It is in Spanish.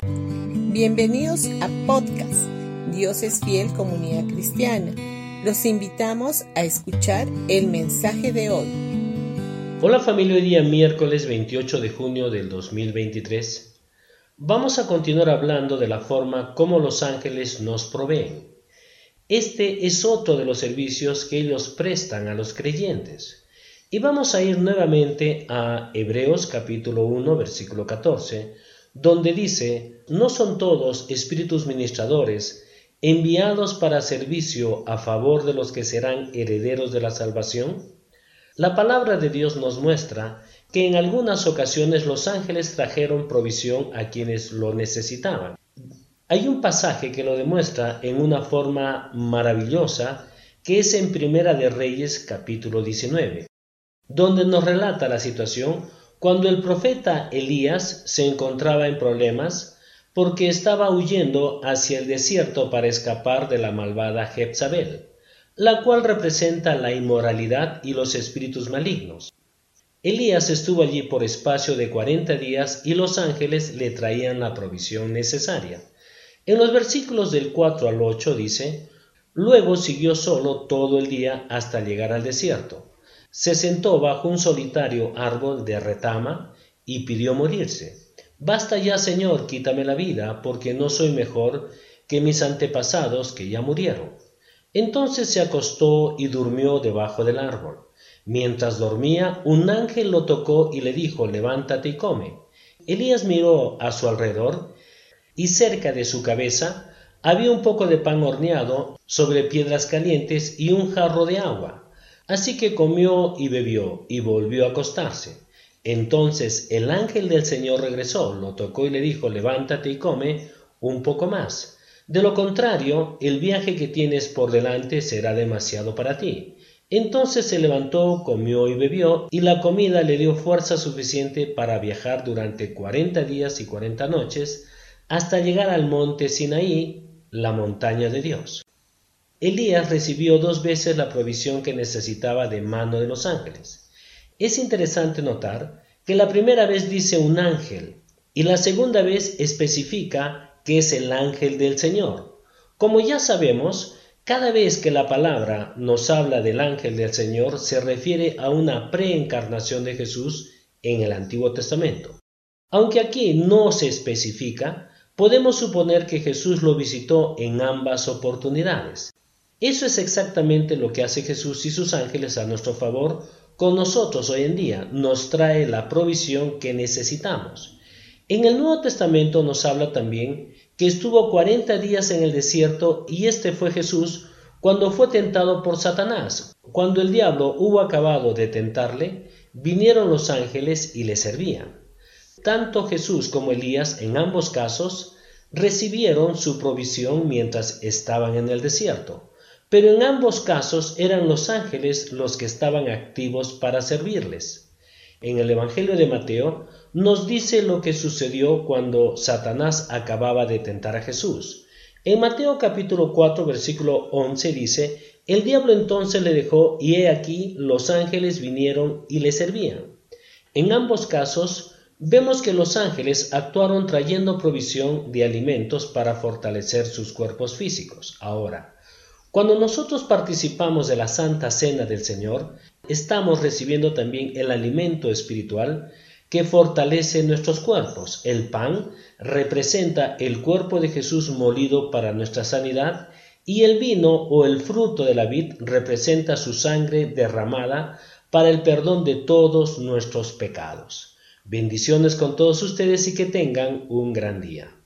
Bienvenidos a podcast Dios es fiel comunidad cristiana. Los invitamos a escuchar el mensaje de hoy. Hola familia, hoy día miércoles 28 de junio del 2023. Vamos a continuar hablando de la forma como los ángeles nos proveen. Este es otro de los servicios que ellos prestan a los creyentes. Y vamos a ir nuevamente a Hebreos capítulo 1 versículo 14, donde dice, no son todos espíritus ministradores enviados para servicio a favor de los que serán herederos de la salvación? La palabra de Dios nos muestra que en algunas ocasiones los ángeles trajeron provisión a quienes lo necesitaban. Hay un pasaje que lo demuestra en una forma maravillosa que es en Primera de Reyes capítulo 19, donde nos relata la situación cuando el profeta Elías se encontraba en problemas porque estaba huyendo hacia el desierto para escapar de la malvada Jezabel, la cual representa la inmoralidad y los espíritus malignos. Elías estuvo allí por espacio de cuarenta días y los ángeles le traían la provisión necesaria. En los versículos del 4 al 8 dice, Luego siguió solo todo el día hasta llegar al desierto. Se sentó bajo un solitario árbol de retama y pidió morirse. Basta ya, Señor, quítame la vida, porque no soy mejor que mis antepasados que ya murieron. Entonces se acostó y durmió debajo del árbol. Mientras dormía, un ángel lo tocó y le dijo, levántate y come. Elías miró a su alrededor y cerca de su cabeza había un poco de pan horneado sobre piedras calientes y un jarro de agua. Así que comió y bebió y volvió a acostarse. Entonces el ángel del Señor regresó, lo tocó y le dijo, levántate y come un poco más. De lo contrario, el viaje que tienes por delante será demasiado para ti. Entonces se levantó, comió y bebió, y la comida le dio fuerza suficiente para viajar durante cuarenta días y cuarenta noches, hasta llegar al monte Sinaí, la montaña de Dios. Elías recibió dos veces la provisión que necesitaba de mano de los ángeles. Es interesante notar que la primera vez dice un ángel y la segunda vez especifica que es el ángel del Señor. Como ya sabemos, cada vez que la palabra nos habla del ángel del Señor se refiere a una preencarnación de Jesús en el Antiguo Testamento. Aunque aquí no se especifica, podemos suponer que Jesús lo visitó en ambas oportunidades. Eso es exactamente lo que hace Jesús y sus ángeles a nuestro favor con nosotros hoy en día. Nos trae la provisión que necesitamos. En el Nuevo Testamento nos habla también que estuvo cuarenta días en el desierto y este fue Jesús cuando fue tentado por Satanás. Cuando el diablo hubo acabado de tentarle, vinieron los ángeles y le servían. Tanto Jesús como Elías, en ambos casos, recibieron su provisión mientras estaban en el desierto, pero en ambos casos eran los ángeles los que estaban activos para servirles. En el Evangelio de Mateo nos dice lo que sucedió cuando Satanás acababa de tentar a Jesús. En Mateo capítulo 4 versículo 11 dice, el diablo entonces le dejó y he aquí los ángeles vinieron y le servían. En ambos casos vemos que los ángeles actuaron trayendo provisión de alimentos para fortalecer sus cuerpos físicos. Ahora, cuando nosotros participamos de la Santa Cena del Señor, estamos recibiendo también el alimento espiritual que fortalece nuestros cuerpos. El pan representa el cuerpo de Jesús molido para nuestra sanidad y el vino o el fruto de la vid representa su sangre derramada para el perdón de todos nuestros pecados. Bendiciones con todos ustedes y que tengan un gran día.